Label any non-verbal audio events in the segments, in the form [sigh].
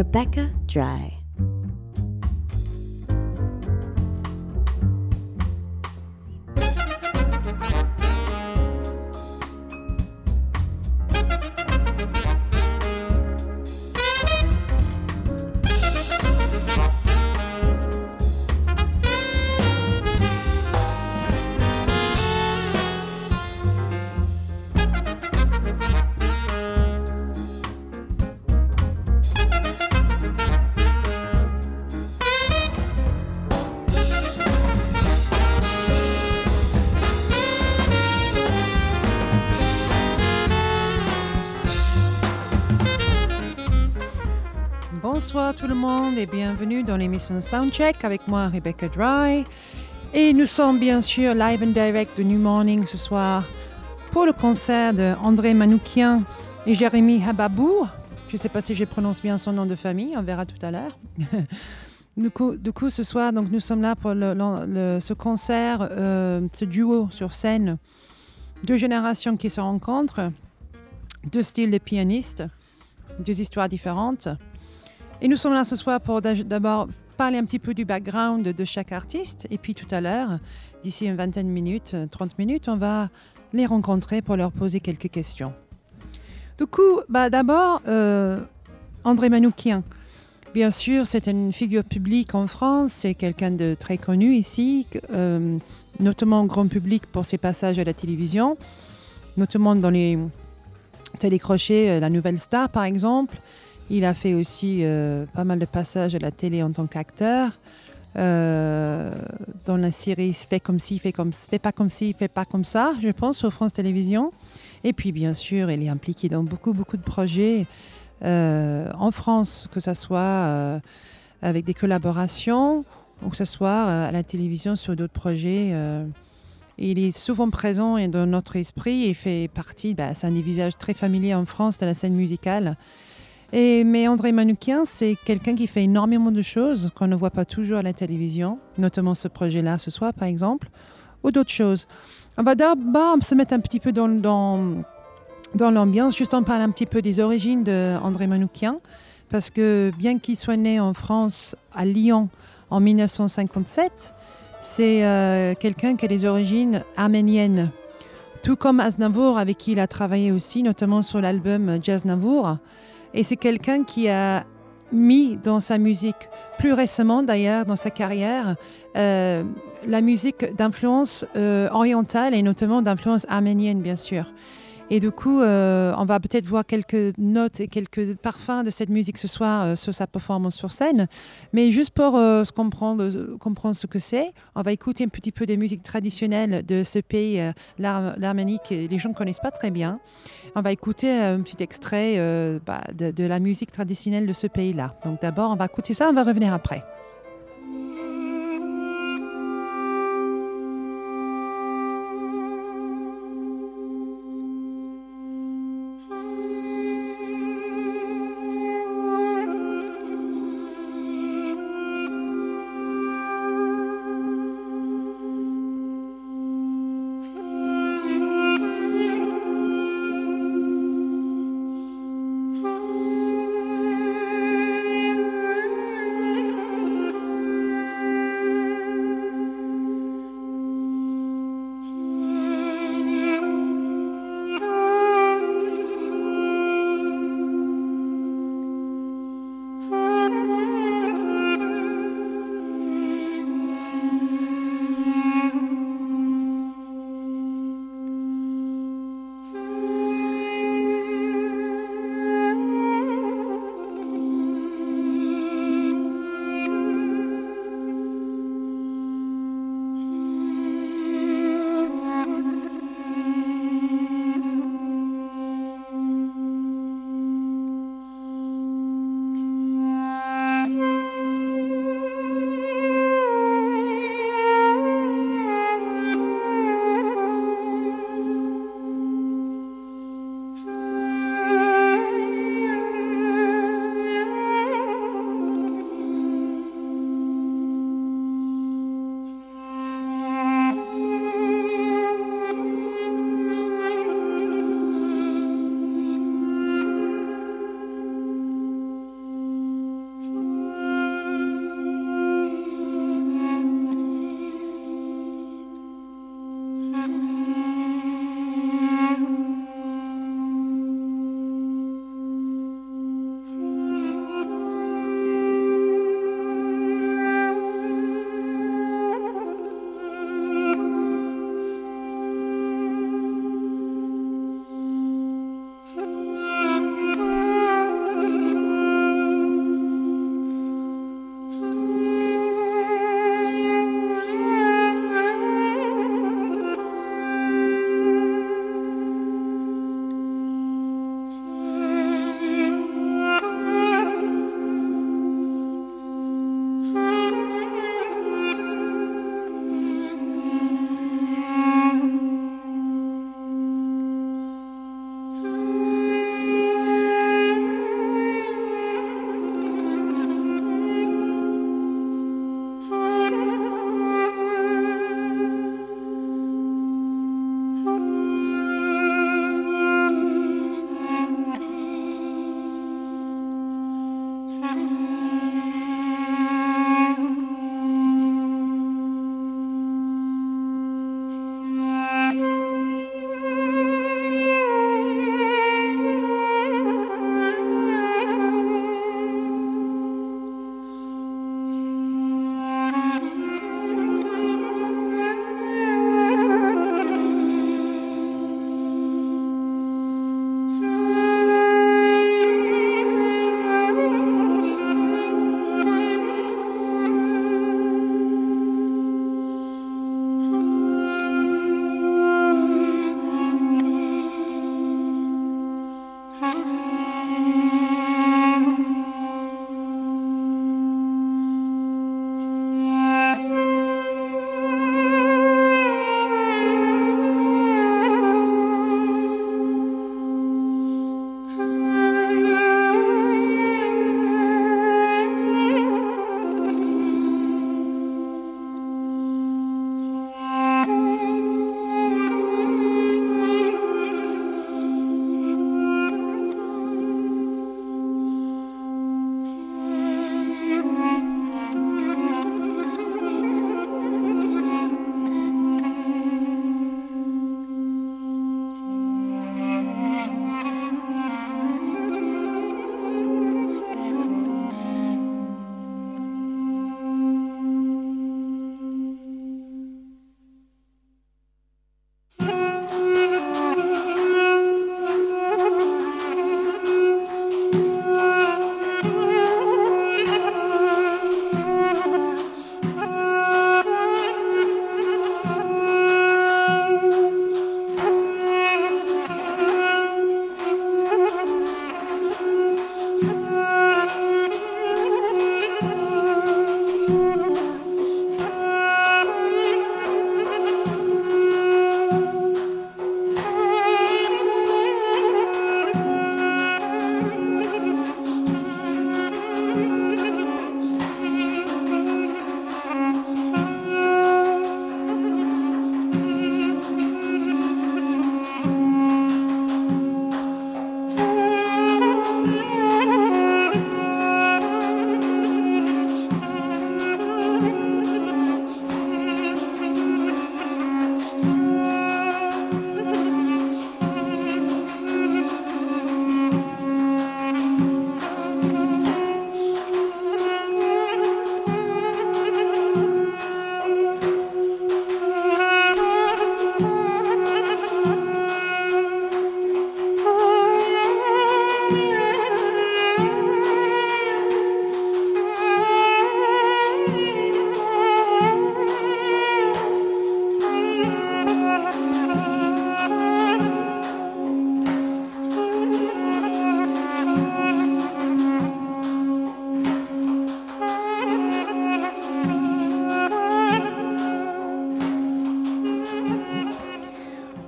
Rebecca Dry. Dans l'émission Soundcheck avec moi Rebecca Dry. Et nous sommes bien sûr live and direct de New Morning ce soir pour le concert d'André Manoukian et Jérémy Hababou. Je ne sais pas si je prononce bien son nom de famille, on verra tout à l'heure. [laughs] du, coup, ce soir, donc, nous sommes là pour ce concert, euh, ce duo sur scène. Deux générations qui se rencontrent, deux styles de pianistes, deux histoires différentes. Et nous sommes là ce soir pour d'abord parler un petit peu du background de chaque artiste. Et puis tout à l'heure, d'ici une vingtaine de minutes, euh, 30 minutes, on va les rencontrer pour leur poser quelques questions. Du coup, bah, d'abord, euh, André Manoukian. Bien sûr, c'est une figure publique en France, c'est quelqu'un de très connu ici, euh, notamment grand public pour ses passages à la télévision, notamment dans les télécrochets, euh, La Nouvelle Star par exemple. Il a fait aussi euh, pas mal de passages à la télé en tant qu'acteur. euh, dans la série Fait comme ci, fait comme fait pas comme ci, fait pas comme ça, je pense, sur France Télévisions. Et puis, bien sûr, il est impliqué dans beaucoup, beaucoup de projets euh, en France, que ce soit avec des collaborations ou que ce soit à la télévision sur d'autres projets. il est souvent présent dans notre esprit et fait partie, bah, c'est un des visages très familiers en France de la scène musicale. Mais André Manoukian, c'est quelqu'un qui fait énormément de choses qu'on ne voit pas toujours à la télévision, notamment ce projet-là ce soir par exemple, ou d'autres choses. On va d'abord se mettre un petit peu dans, l'ambiance, juste en parler un petit peu des origines d'André Manoukian, parce que bien qu'il soit né en France, à Lyon, en 1957, c'est euh, quelqu'un qui a des origines arméniennes. Tout comme Aznavour, avec qui il a travaillé aussi, notamment sur l'album Jazz Navour. Et c'est quelqu'un qui a mis dans sa musique, plus récemment d'ailleurs dans sa carrière, euh, la musique d'influence euh, orientale et notamment d'influence arménienne, bien sûr. Et du coup, euh, on va peut-être voir quelques notes et quelques parfums de cette musique ce soir euh, sur sa performance sur scène. Mais juste pour euh, comprendre, ce que c'est, on va écouter un petit peu des musiques traditionnelles de ce pays, l'Ar- l'Arménie, que les gens ne connaissent pas très bien. On va écouter un petit extrait bah, de la musique traditionnelle de ce pays-là. Donc d'abord, on va écouter ça, on va revenir après.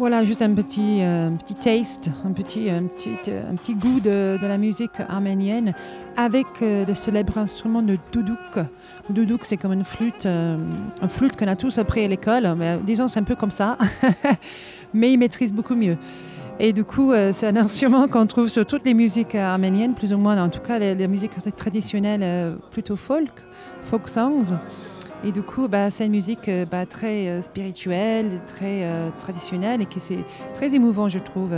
Voilà, juste un petit, euh, petit taste, un petit, un petit, un petit goût de, de la musique arménienne avec euh, le célèbre instrument de doudouk. Doudouk, c'est comme une flûte, euh, une flûte qu'on a tous appris à l'école. Disons, c'est un peu comme ça, [laughs] mais il maîtrise beaucoup mieux. Et du coup, euh, c'est un instrument qu'on trouve sur toutes les musiques arméniennes, plus ou moins, en tout cas les, les musiques traditionnelles, euh, plutôt folk, folk songs. Et du coup, bah, c'est une musique euh, bah, très euh, spirituelle, très euh, traditionnelle et qui c'est très émouvant, je trouve.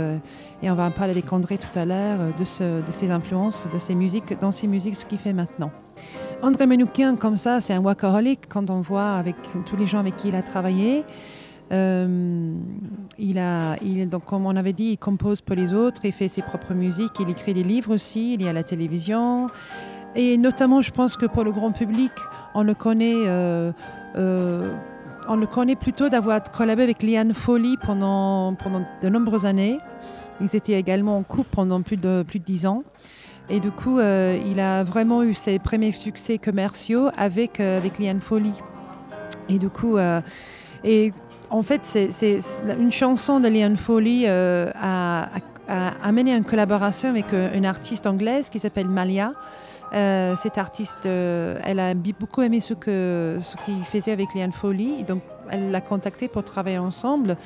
et on va en parler avec André tout à l'heure de, ses influences, de ses musiques, dans ses musiques, ce qu'il fait maintenant. André Manoukian, comme ça, c'est un workaholic quand on voit avec tous les gens avec qui il a travaillé. Il a, donc, comme on avait dit, il compose pour les autres, il fait ses propres musiques, il écrit des livres aussi, il est à la télévision. Et notamment, je pense que pour le grand public, on le connaît, euh, euh, on le connaît plutôt d'avoir collaboré avec Liane Foley pendant, de nombreuses années. Ils étaient également en couple pendant plus de, plus de 10 ans. Et du coup, euh, il a vraiment eu ses premiers succès commerciaux avec, avec Liane Foley. Et du coup, et en fait, c'est une chanson de Liane Foley euh, a, a- amené une collaboration avec une artiste anglaise qui s'appelle Malia. Euh, cette artiste, euh, elle a beaucoup aimé ce qu'il faisait avec Liane Foley, donc elle l'a contacté pour travailler ensemble.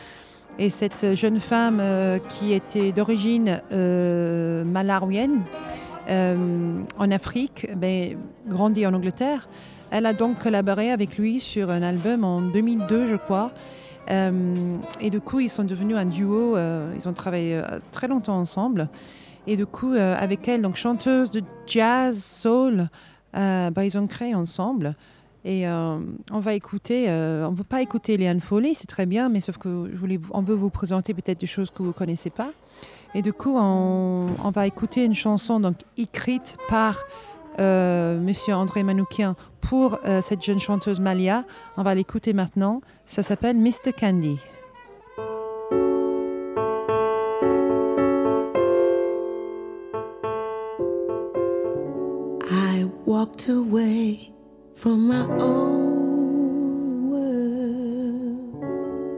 Et cette jeune femme euh, qui était d'origine malawienne, euh, en Afrique, ben, grandie en Angleterre, elle a donc collaboré avec lui sur un album en 2002, je crois. Et du coup, ils sont devenus un duo. ils ont travaillé très longtemps ensemble. Et du coup, euh, avec elle, donc chanteuse de jazz, soul, euh, bah, ils ont créé ensemble. Et euh, on va écouter, on ne veut pas écouter Léane Foley, c'est très bien, mais sauf que on veut vous présenter peut-être des choses que vous ne connaissez pas. Et du coup, on, va écouter une chanson donc, écrite par euh, Monsieur André Manoukian pour cette jeune chanteuse Malia. On va l'écouter maintenant. Ça s'appelle Mr. Candy. Walked away from my old world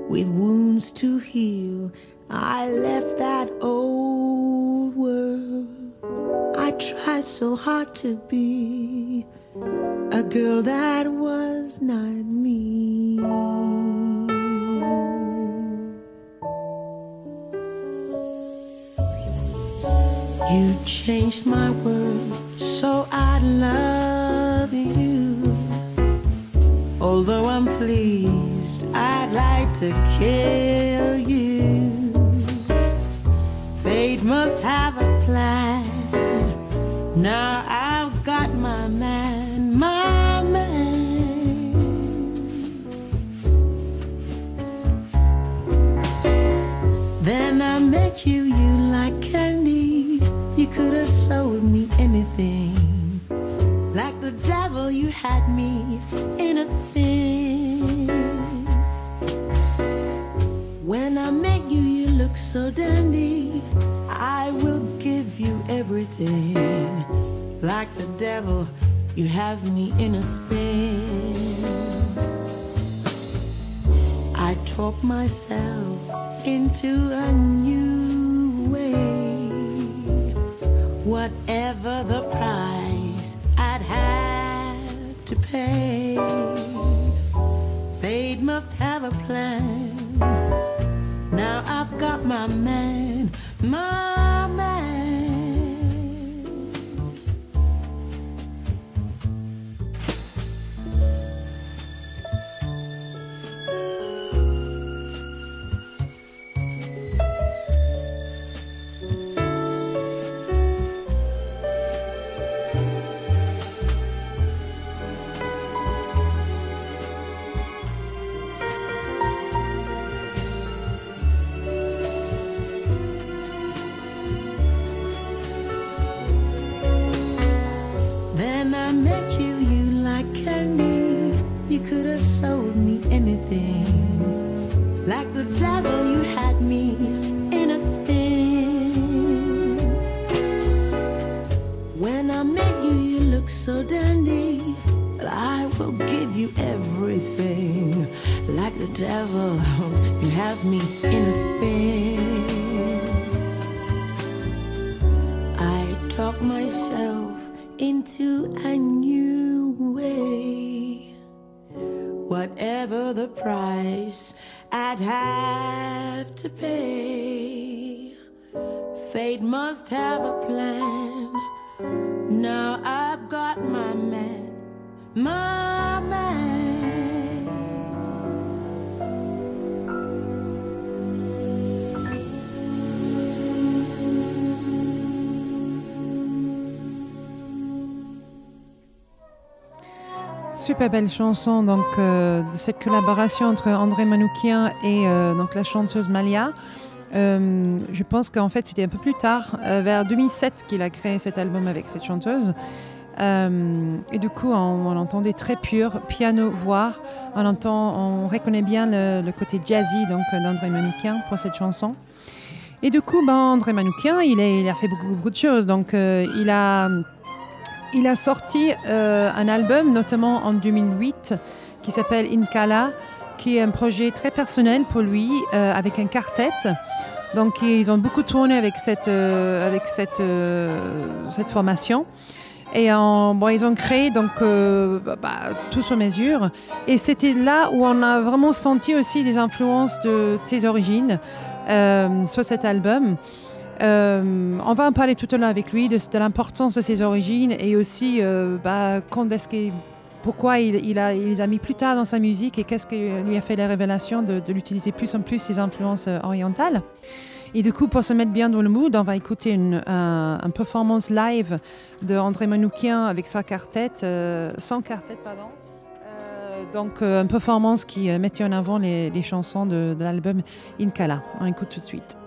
with wounds to heal. I left that old world. I tried so hard to be a girl that was not me. You changed my world pleased, I'd like to kill you. Fate must have a plan. Now I've got my man, my man. Then I met you, you like candy. You could have sold me anything. Like the devil, you had me in a spin. So dandy. I will give you everything. Like the devil, you have me in a spin. I talk myself into a new way. Whatever the price I'd have to pay, fate must have a plan. Now I've got my man, my Super belle chanson donc euh, de cette collaboration entre André Manoukian et euh, donc la chanteuse Malia. Euh, je pense qu'en fait c'était un peu plus tard, vers 2007, qu'il a créé cet album avec cette chanteuse. Et du coup, on, on entendait très pur, piano, voix. On entend, on reconnaît bien le, côté jazzy donc d'André Manoukian pour cette chanson. Et du coup, ben, André Manoukian, il, est- il a fait beaucoup, beaucoup de choses. Donc, il a il a sorti euh, un album, notamment en 2008, qui s'appelle Inkala, qui est un projet très personnel pour lui, euh, avec un quartet. Donc, ils ont beaucoup tourné avec cette, euh, formation. Et ils ont créé donc bah, tout sur mesure. Et c'était là où on a vraiment senti aussi des influences de, ses origines sur cet album. Euh, on va en parler tout à l'heure avec lui de, l'importance de ses origines et aussi euh, bah, quand est-ce que- pourquoi il, a, les a mis plus tard dans sa musique et qu'est-ce qui lui a fait la révélation de, l'utiliser plus en plus ses influences euh, orientales. Et du coup, pour se mettre bien dans le mood, on va écouter une, un, un performance live de André Manoukian avec sa quartet, son quartet, donc, une performance qui mettait en avant les, chansons de, de l'album Inkala. On écoute tout de suite.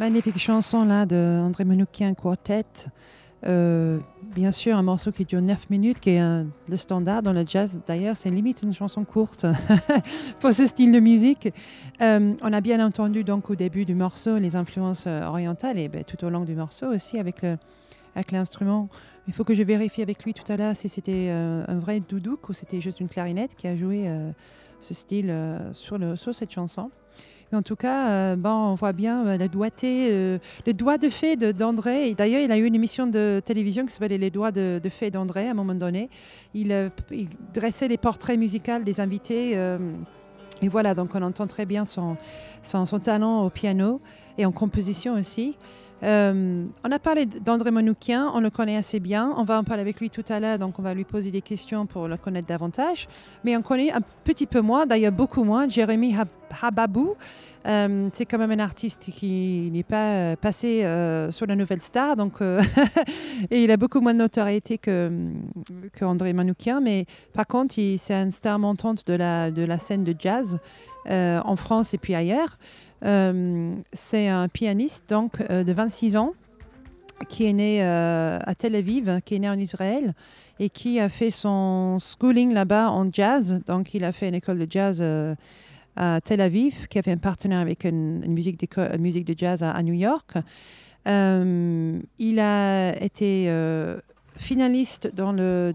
Magnifique chanson là de André Manoukian Quartet. Euh, bien sûr, un morceau qui dure 9 minutes, qui est un- le standard dans le jazz. D'ailleurs, c'est limite une chanson courte [laughs] pour ce style de musique. Euh, on a bien entendu donc au début du morceau les influences euh, orientales et ben, tout au long du morceau aussi avec avec l'instrument. Il faut que je vérifie avec lui tout à l'heure si c'était un vrai doudouk ou c'était juste une clarinette qui a joué ce style sur, le, sur cette chanson. Mais en tout cas, euh, on voit bien euh, le doigté, euh, le doigt de fée d'André. D'ailleurs, il a eu une émission de télévision qui s'appelait Les doigts de, fée d'André à un moment donné. Il, euh, il dressait les portraits musicaux des invités. et voilà, donc on entend très bien son, son talent au piano et en composition aussi. Euh, on a parlé d'André Manoukian, on le connaît assez bien. On va en parler avec lui tout à l'heure, donc on va lui poser des questions pour le connaître davantage. Mais on connaît un petit peu moins, d'ailleurs beaucoup moins, Jérémy Hab- Hababou. Euh, c'est quand même un artiste qui n'est pas euh, passé sur la nouvelle star, donc [laughs] et il a beaucoup moins de notoriété que, André Manoukian, mais par contre, c'est une star montante de la, scène de jazz en France et puis ailleurs. Euh, c'est un pianiste donc euh, de 26 ans qui est né euh, à Tel Aviv, qui est né en Israël et qui a fait son schooling là-bas en jazz. Donc, il a fait une école de jazz à Tel Aviv, qui a fait un partenaire avec une, musique, une musique de jazz à, New York. Il a été finaliste dans le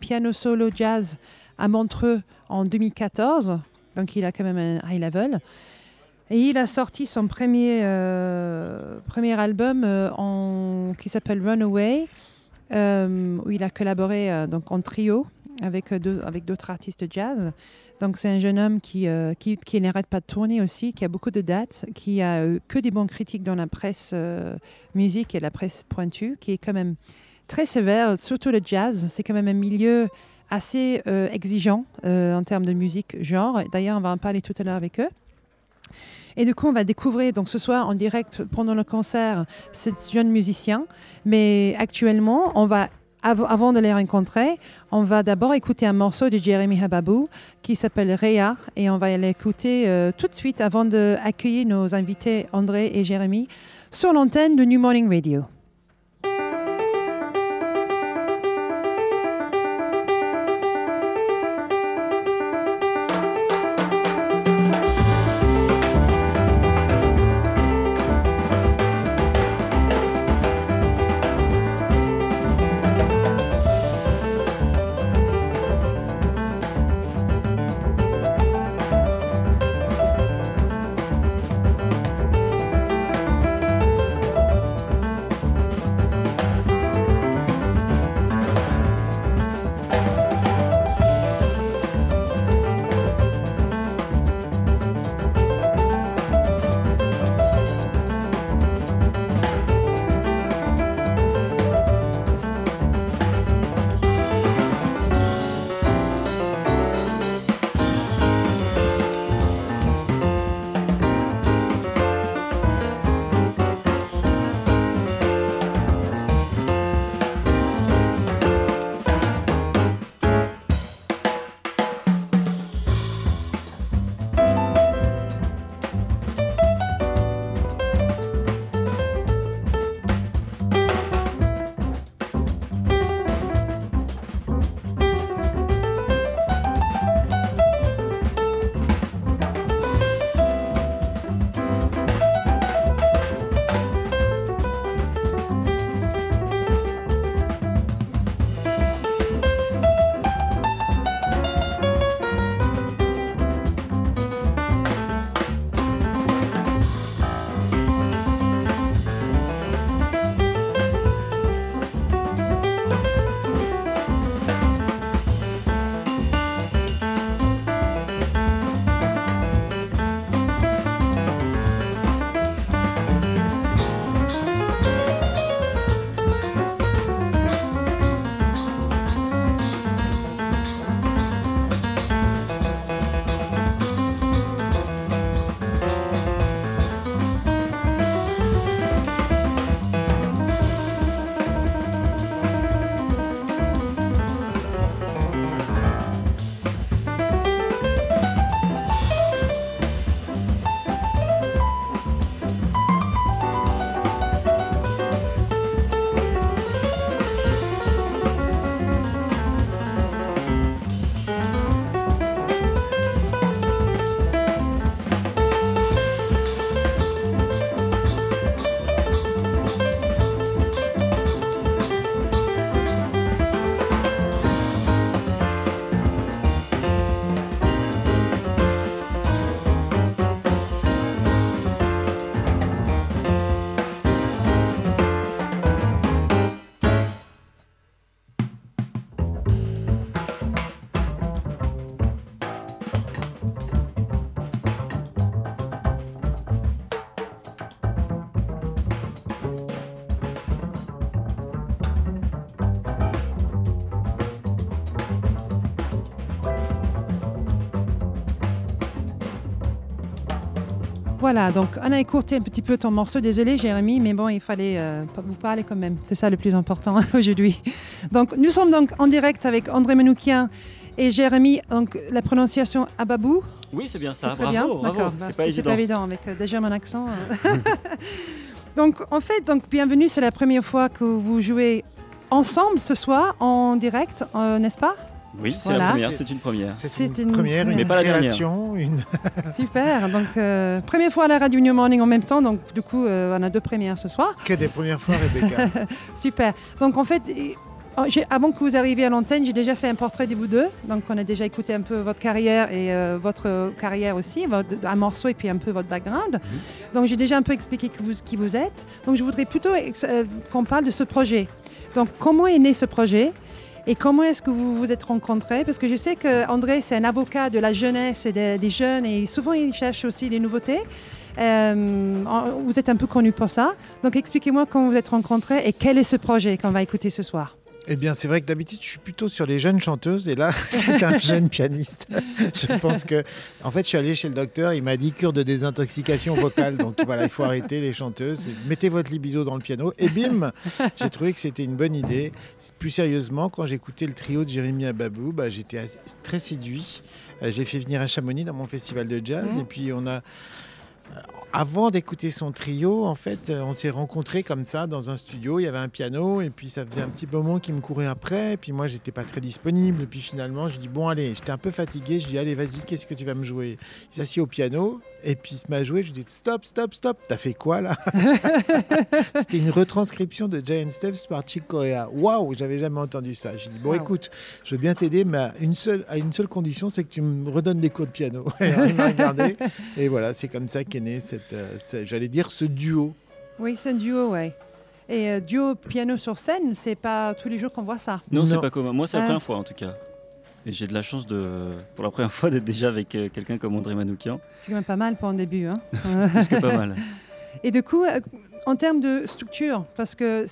piano solo jazz à Montreux en 2014. Donc, il a quand même un high level. Et il a sorti son premier, euh, album euh, qui s'appelle Runaway, euh, où il a collaboré donc en trio avec, d'autres artistes jazz. Donc c'est un jeune homme qui, qui, qui n'arrête pas de tourner aussi, qui a beaucoup de dates, qui a que des bonnes critiques dans la presse musique et la presse pointue, qui est quand même très sévère, surtout le jazz. C'est quand même un milieu assez exigeant en termes de musique genre. D'ailleurs, on va en parler tout à l'heure avec eux. Et du coup, on va découvrir donc ce soir en direct pendant le concert ce jeune musicien. Mais actuellement, on va av- avant de les rencontrer, on va d'abord écouter un morceau de Jeremy Hababou qui s'appelle Réa et on va l'écouter euh, tout de suite avant d'accueillir nos invités André et Jérémy sur l'antenne de New Morning Radio. Voilà, donc on a écourté un petit peu ton morceau, désolé Jérémy, mais bon, il fallait euh, vous parler quand même. C'est ça le plus important [laughs] aujourd'hui. Donc nous sommes donc en direct avec André Manoukian et Jérémy. Donc la prononciation Ababou. Oui, c'est bien ça. Très bravo, bien, bravo. d'accord. C'est Parce pas évident. pas évident avec euh, déjà mon accent. euh. [laughs] [laughs] donc en fait, donc bienvenue, c'est la première fois que vous jouez ensemble ce soir en direct, euh, n'est-ce pas? Oui, c'est Voilà. la première, c'est une première. C'est une, une première, une Mais pas la dernière. création, une... [laughs] Super. Donc euh, première fois à la radio New Morning en même temps, donc du coup euh, on a deux premières ce soir. que des premières fois, Rebecca. [laughs] Super. Donc en fait, oh, avant que vous arriviez à l'antenne, j'ai déjà fait un portrait de vous deux. Donc on a déjà écouté un peu votre carrière et euh, votre carrière aussi, votre- un morceau et puis un peu votre background. Donc j'ai déjà un peu expliqué que vous- qui vous êtes. Donc je voudrais plutôt euh, qu'on parle de ce projet. Donc comment est né ce projet? Et comment est-ce que vous vous êtes rencontrés? Parce que je sais que André, c'est un avocat de la jeunesse et des, jeunes et souvent il cherche aussi les nouveautés. Euh, vous êtes un peu connu pour ça. Donc expliquez-moi comment vous êtes rencontrés et quel est ce projet qu'on va écouter ce soir. Eh bien, c'est vrai que d'habitude, je suis plutôt sur les jeunes chanteuses et là, [laughs] c'est un jeune pianiste. Je pense que, en fait, je suis allé chez le docteur, il m'a dit cure de désintoxication vocale. Donc voilà, il faut arrêter les chanteuses, mettez votre libido dans le piano et bim J'ai trouvé que c'était une bonne idée. Plus sérieusement, quand j'écoutais le trio de Jérémy Ababou, bah, j'étais très séduit. Euh, Je l'ai fait venir à Chamonix dans mon festival de jazz Mhm. et puis on a. Avant d'écouter son trio, en fait, euh, on s'est rencontrés comme ça dans un studio. Il y avait un piano et puis ça faisait un petit moment qu'il me courait après. Puis moi, j'étais pas très disponible. Puis finalement, je dis bon allez, j'étais un peu fatigué. Je dis allez, vas-y, qu'est-ce que tu vas me jouer? Il s'assit au piano et puis il se met à jouer. Je dis stop, stop, stop. T'as fait quoi là? [laughs] C'était une retranscription de Giant Steps par Chick Corea. Waouh, j'avais jamais entendu ça. J'ai dit bon Wow. écoute, je veux bien t'aider, mais à une seule, à une seule condition, c'est que tu me redonnes des cours de piano. [laughs] Et il m'a regardé. Et voilà, c'est comme ça qu'est né cette, euh, j'allais dire, ce duo. Oui, c'est un duo, ouais. Et euh, duo piano sur scène, c'est pas tous les jours qu'on voit ça. Non, c'est Non. pas commun. Moi, c'est la Ah. première fois en tout cas. Et j'ai de la chance de, pour la première [laughs] fois d'être déjà avec euh, quelqu'un comme André Manoukian. C'est quand même pas mal pour un début. Hein. [laughs] Plus que pas mal. [laughs] Et du coup, euh, en termes de structure, parce que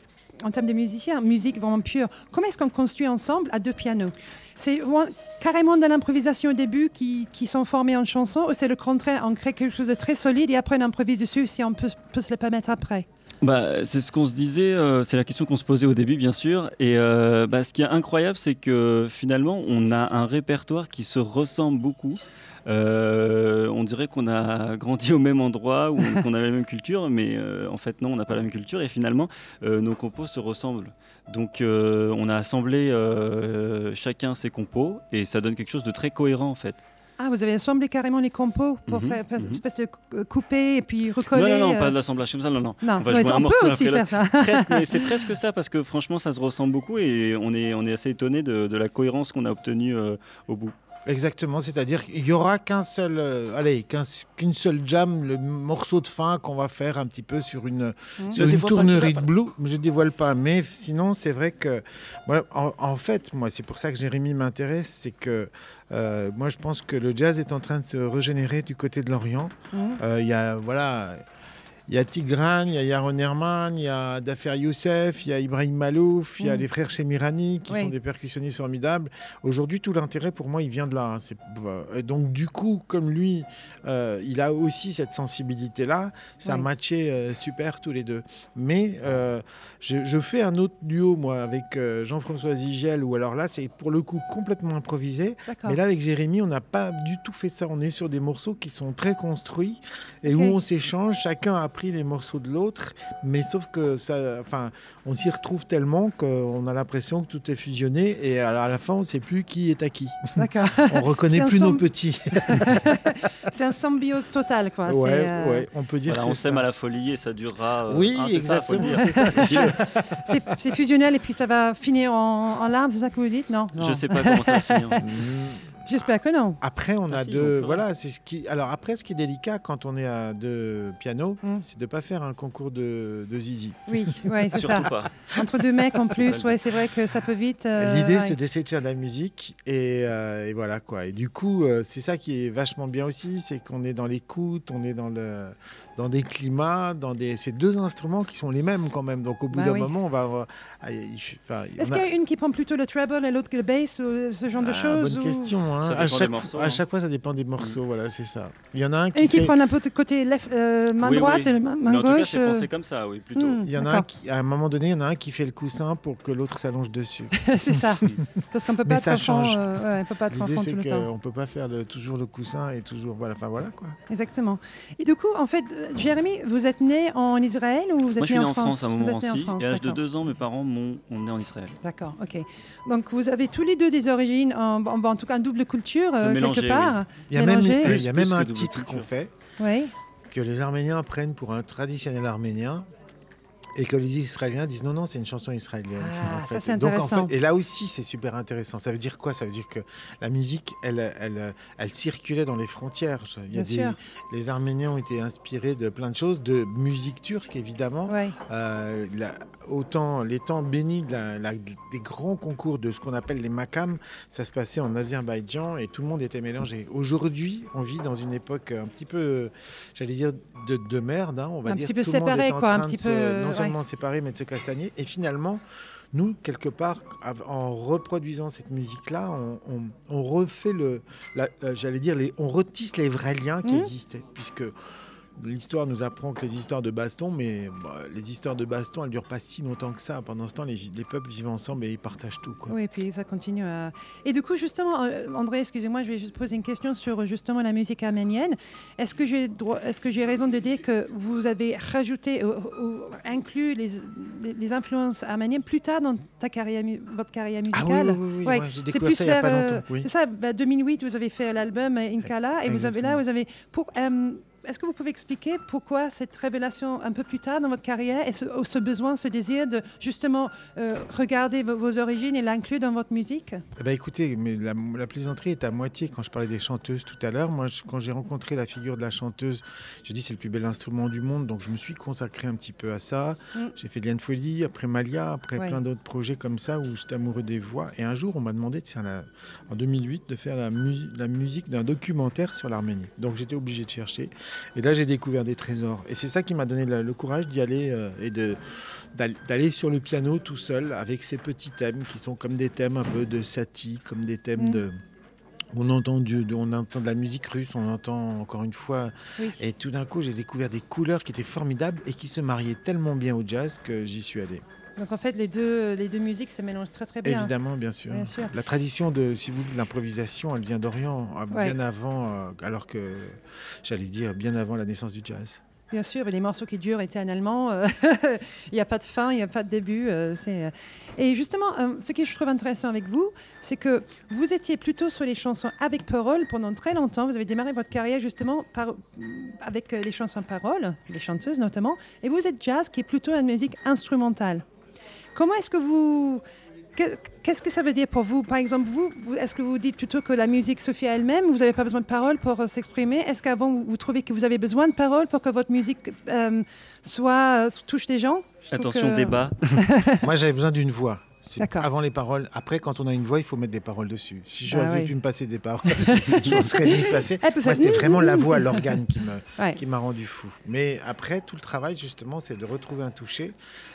en termes de musiciens, musique vraiment pure, comment est-ce qu'on construit ensemble à deux pianos? C'est carrément de l'improvisation au début qui, qui sont formés en chanson ou c'est le contraire, on crée quelque chose de très solide et après on improvise dessus si on peut, peut se le permettre après? Bah, c'est ce qu'on se disait, euh, c'est la question qu'on se posait au début, bien sûr. Et euh, bah, ce qui est incroyable, c'est que finalement, on a un répertoire qui se ressemble beaucoup. Euh, on dirait qu'on a grandi au même endroit, ou [laughs] qu'on avait la même culture, mais euh, en fait, non, on n'a pas la même culture. Et finalement, euh, nos compos se ressemblent. Donc, on a assemblé chacun ses compos, et ça donne quelque chose de très cohérent, en fait. Ah, vous avez assemblé carrément les compos pour Mhm, faire pour- mhm. espèce de cou- couper et puis recoller Non, non, non, euh, pas de l'assemblage comme ça, non, non. Non, On va ouais, jouer un on morceau peut aussi après faire ça. [laughs] Presque, mais c'est [laughs] presque ça parce que franchement ça se ressemble beaucoup et on est, on est assez étonné de, de la cohérence qu'on a obtenue euh, au bout. Exactement, c'est-à-dire qu'il y aura qu'un seul, euh, allez, qu'un- qu'une seule jam, le morceau de fin qu'on va faire un petit peu sur une, sur Ne une tournerie ne de blue. Je dévoile pas, mais sinon c'est vrai que, moi, en, en fait, moi c'est pour ça que Jérémy m'intéresse, c'est que euh, moi je pense que le jazz est en train de se régénérer du côté de l'Orient. Mhm. Euh, Il y a voilà. Il y a Tigran, il y a Yaron Herman, il y a Dafer Youssef, il y a Ibrahim Malouf, il y a Mm. les frères Chemirani qui Oui. sont des percussionnistes formidables. Aujourd'hui, tout l'intérêt pour moi, il vient de là. hein. C'est- et donc, du coup, comme lui, euh, il a aussi cette sensibilité-là, ça a Oui. matché euh, super tous les deux. Mais euh, je, je fais un autre duo, moi, avec euh, Jean-François Zigiel, ou alors là, c'est pour le coup complètement improvisé. Mais là, avec Jérémy, on n'a pas du tout fait ça. On est sur des morceaux qui sont très construits et où on s'échange. Chacun a pris les morceaux de l'autre, mais sauf que ça, enfin, on s'y retrouve tellement qu'on a l'impression que tout est fusionné et à la, à la fin, on ne sait plus qui est à qui. D'accord. [laughs] On reconnaît plus nos petits. [laughs] c'est un symbiose total, quoi. ouais, euh, ouais, on peut dire. Voilà, on s'aime à la folie et ça durera. euh, Oui, hein, c'est exactement. [laughs] fusionnel et puis ça va finir en, en larmes, c'est ça que vous dites? Non, non. Je sais pas comment ça va finir. J'espère que non. Après, on a deux. peut. Voilà, c'est ce qui. Alors après, ce qui est délicat quand on est à deux pianos, Mm. c'est de pas faire un concours de, de zizi. Oui, ouais, c'est ça. Surtout pas. Entre deux mecs en [laughs] plus, ouais, c'est vrai que ça peut vite. euh, L'idée, ouais. c'est d'essayer de faire de la musique et, euh, et voilà quoi. Et du coup, euh, c'est ça qui est vachement bien aussi, c'est qu'on est dans l'écoute, on est dans le dans des climats, dans des ces deux instruments qui sont les mêmes quand même. Donc au bout Bah d'un oui. moment, on va. euh, ah, Est-ce qu'il y a une qui prend plutôt le treble et l'autre le bass ou ce genre de Ah, choses Bonne ou- question. Hein. Ça à, dépend chaque, des morceaux, à hein. chaque fois, ça dépend des morceaux. Voilà, c'est ça. Il y en a un qui Et qui fait- prend un peu de côté left, euh, main Oui, droite oui. et main, main Mais en tout cas, gauche. c'est euh, pensé comme ça, oui, plutôt. hmm, Il y en a un qui, à un moment donné, il y en a un qui fait le coussin pour que l'autre s'allonge dessus. [laughs] c'est ça. [laughs] Parce qu'on peut Mais pas ça être enfant, change. euh, ouais, on peut pas être L'idée, enfant c'est tout le temps. qu'on peut pas faire le- toujours le coussin et toujours. Voilà, enfin voilà quoi. Exactement. Et du coup, en fait, euh, Jérémy, vous êtes né en Israël ou vous êtes Moi, je suis né en France? À Vous êtes né en Montmorency. France, Et à l'âge de deux ans, mes parents m'ont emmené en Israël. D'accord, ok. Donc vous avez tous les deux des origines, en, en- en tout cas, une double culture euh, Mélangé, quelque part. Il y a même, Mélangé. euh, il y a Plus- même plus un titre qu'on fait Oui. que les Arméniens prennent pour un traditionnel arménien et que les Israéliens disent non, non, c'est une chanson israélienne. Ah, en ça, fait. Et donc, en intéressant. fait- et là aussi, c'est super intéressant. Ça veut dire quoi? Ça veut dire que la musique, elle, elle, elle circulait dans les frontières. Il y a des, les Arméniens ont été inspirés de plein de choses, de musique turque évidemment. Ouais. Euh, la- autant les temps bénis de la- la- des grands concours de ce qu'on appelle les makam, ça se passait en Azerbaïdjan et tout le monde était mélangé. Aujourd'hui, on vit dans une époque un petit peu, j'allais dire, de, de merde, hein, on va Un dire. petit peu séparé, quoi, un petit se- peu, non ouais. séparé, mais de se castagner. Et finalement, nous, quelque part, en reproduisant cette musique-là, on, on- on refait le, euh, j'allais dire, les, on retisse les vrais liens qui Mhm. existaient, puisque L'histoire nous apprend que les histoires de baston, mais bah, les histoires de baston, elles durent pas si longtemps que ça. Pendant ce temps, les, les peuples vivent ensemble et ils partagent tout. Quoi. Oui, et puis ça continue à... Et du coup, justement, euh, André, excusez-moi, je vais juste poser une question sur justement la musique arménienne. Est-ce que j'ai droit- est-ce que j'ai raison de dire que vous avez rajouté ou, ou inclus les, les- influences arméniennes plus tard dans ta carrière, votre carrière Ah oui, musicale? oui, oui, oui, Ouais, j'ai C'est plus vers, pas euh, longtemps. Oui. C'est ça, bah, 2008, vous avez fait l'album Inkala, et vous avez là, vous avez... Pour, euh, est-ce que vous pouvez expliquer pourquoi cette révélation un peu plus tard dans votre carrière et ce, ce besoin, ce désir de justement euh, regarder vos, vos origines et l'inclure dans votre musique? Eh ben, écoutez, mais la, la plaisanterie est à moitié. Quand je parlais des chanteuses tout à l'heure, moi, je- quand j'ai rencontré la figure de la chanteuse, j'ai dit c'est le plus bel instrument du monde, donc je me suis consacré un petit peu à ça. Mm. J'ai fait Liane Folie, après Malia, après Ouais. plein d'autres projets comme ça où j'étais amoureux des voix. Et un jour, on m'a demandé de faire la, en 2008 de faire la, la musique d'un documentaire sur l'Arménie. Donc j'étais obligé de chercher. Et là, j'ai découvert des trésors. Et c'est ça qui m'a donné le, le courage d'y aller euh, et de d'aller sur le piano tout seul avec ces petits thèmes qui sont comme des thèmes un peu de Satie, comme des thèmes Mm. de on entend, du- de, on entend de la musique russe, on entend encore une fois. Oui. Et tout d'un coup, j'ai découvert des couleurs qui étaient formidables et qui se mariaient tellement bien au jazz que j'y suis allé. Donc en fait, les deux, les deux musiques se mélangent très très bien. Évidemment, bien sûr. Bien sûr. La tradition de, si vous l'improvisation, elle vient d'Orient, Ouais. bien avant, euh, alors que, j'allais dire, bien avant la naissance du jazz. Bien sûr, et les morceaux qui durent éternellement, euh, [laughs] il n'y a pas de fin, il n'y a pas de début. euh, c'est, euh. Et justement, ce que je trouve intéressant avec vous, c'est que vous étiez plutôt sur les chansons avec parole pendant très longtemps. Vous avez démarré votre carrière justement par, avec les chansons paroles, les chanteuses notamment, et vous êtes jazz qui est plutôt une musique instrumentale. Comment est-ce que vous... qu'est- Qu'est-ce que ça veut dire pour vous? Par exemple, vous, est-ce que vous dites plutôt que la musique se fait à elle-même Vous n'avez pas besoin de paroles pour euh, s'exprimer? Est-ce qu'avant, vous, trouvez que vous avez besoin de paroles pour que votre musique euh, soit, euh, touche des gens? Je Attention, que- débat. [laughs] Moi, j'avais besoin d'une voix. D'accord. Avant les paroles. Après, quand on a une voix, il faut mettre des paroles dessus. Si je Ah oui. pu me passer des paroles, [laughs] je m'en serais vite passé. Moi, c'était vraiment la voix, l'organe qui me, [laughs] Ouais. qui m'a rendu fou. Mais après, tout le travail, justement, c'est de retrouver un toucher.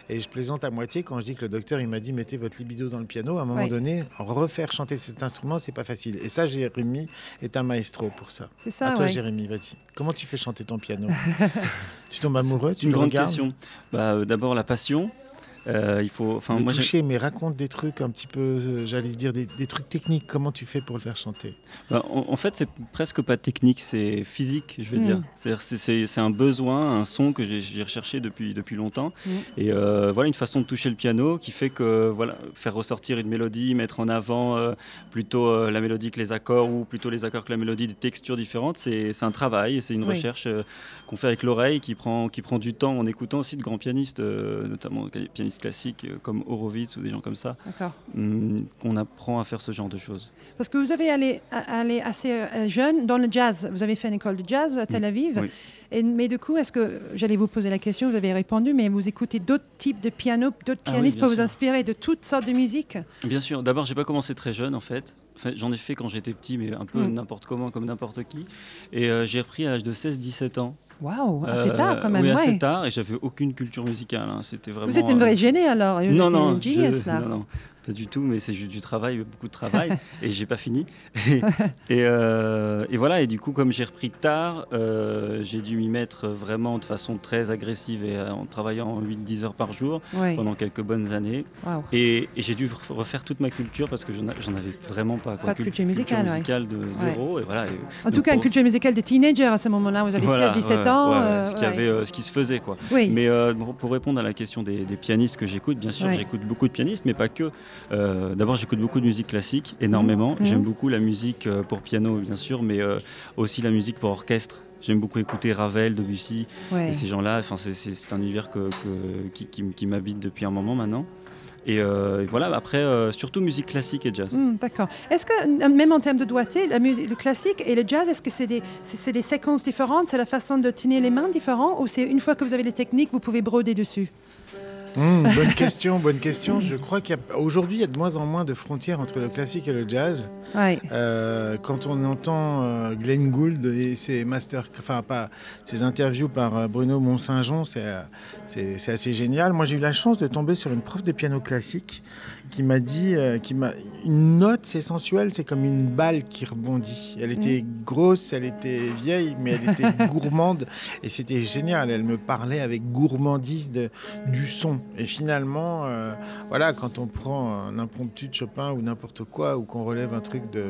Et je plaisante à moitié quand je dis que le docteur, il m'a dit mettez votre libido dans le piano. À un moment Ouais. donné, refaire chanter cet instrument, c'est pas facile. Et ça, Jérémy est un maestro pour ça. C'est ça, à toi, ouais. Jérémy, vas-y. Comment tu fais chanter ton piano [laughs] Tu tombes amoureux C'est Tu une le grande regardes question. Bah, euh, D'abord, la passion. Euh, il faut. Enfin, moi, toucher, mais raconte des trucs un petit peu, euh, j'allais dire, des, des trucs techniques. Comment tu fais pour le faire chanter? Bah, en, en fait, c'est presque pas technique, c'est physique, je vais Mm. dire. C'est- un besoin, un son que j'ai recherché depuis, depuis longtemps. Mm. Et euh, voilà, une façon de toucher le piano qui fait que voilà, faire ressortir une mélodie, mettre en avant euh, plutôt euh, la mélodie que les accords ou plutôt les accords que la mélodie, des textures différentes, c'est un travail c'est une Oui. recherche euh, qu'on fait avec l'oreille qui prend, qui prend du temps en écoutant aussi de grands pianistes, euh, notamment des classiques euh, comme Horowitz ou des gens comme ça, hum, qu'on apprend à faire ce genre de choses. Parce que vous avez allé, assez euh, jeune dans le jazz. Vous avez fait une école de jazz à Tel Aviv. oui. Et, mais du coup, est-ce que j'allais vous poser la question, vous avez répondu, mais vous écoutez d'autres types de piano, d'autres Ah oui, pianistes pour vous inspirer de toutes sortes de musique Bien sûr, d'abord, j'ai pas commencé très jeune en fait. Enfin, J'en ai fait quand j'étais petit, mais un peu Mm. n'importe comment, comme n'importe qui. Et euh, j'ai repris à l'âge de 16-17 ans. Waouh, assez Euh, tard quand même. Oui, assez tard, et j'avais aucune culture musicale. hein. C'était vraiment. Vous êtes une euh, vraie gênée alors. Vous Non, non, une genius je- là. [laughs] non, non. Pas du tout, mais c'est juste du travail, beaucoup de travail, [laughs] et j'ai pas fini. Et, [laughs] et, euh, et voilà, et du coup, comme j'ai repris tard, euh, j'ai dû m'y mettre vraiment de façon très agressive et euh, en travaillant 8-10 heures par jour pendant quelques bonnes années. Wow. Et, et j'ai dû ref- refaire toute ma culture parce que j'en avais vraiment pas. Quoi. Pas de culture musicale, ouais. musicale de zéro. Et voilà, En tout cas, une pour- culture musicale des teenagers à ce moment-là. Vous avez voilà, 16-17 ouais, ans. euh, ce, qui ouais. avait, ce qui se faisait. Quoi. Oui. Mais pour répondre à la question des, des pianistes que j'écoute, bien sûr, j'écoute beaucoup de pianistes, mais pas que. Euh, D'abord, j'écoute beaucoup de musique classique, énormément. Mhm. J'aime beaucoup la musique euh, pour piano, bien sûr, mais euh, aussi la musique pour orchestre. J'aime beaucoup écouter Ravel, Debussy Ouais. et ces gens-là. Enfin, c'est- un univers que, que- qui, qui m- qui m'habite depuis un moment maintenant. Et, euh, et voilà, après, euh, surtout musique classique et jazz. Hmm, D'accord. Est-ce que, même en termes de doigté, la musique, le classique et le jazz, est-ce que c'est des, des séquences différentes? C'est la façon de tenir les mains différentes? Ou c'est une fois que vous avez les techniques, vous pouvez broder dessus? Hum, bonne question, bonne question. Je crois qu'aujourd'hui, il y a de moins en moins de frontières entre le classique et le jazz. Euh, quand on entend euh, Glenn Gould et ses master, enfin pas ses interviews par euh, Bruno Mont-Saint-Jean, c'est assez génial. Moi, j'ai eu la chance de tomber sur une prof de piano classique qui m'a dit, euh, qui m'a une note, c'est sensuel, c'est comme une balle qui rebondit. Elle était grosse, elle était vieille, mais elle était [laughs] gourmande et c'était génial. Elle me parlait avec gourmandise de, du son. Et finalement, euh, voilà, quand on prend un impromptu de Chopin ou n'importe quoi, ou qu'on relève un truc de,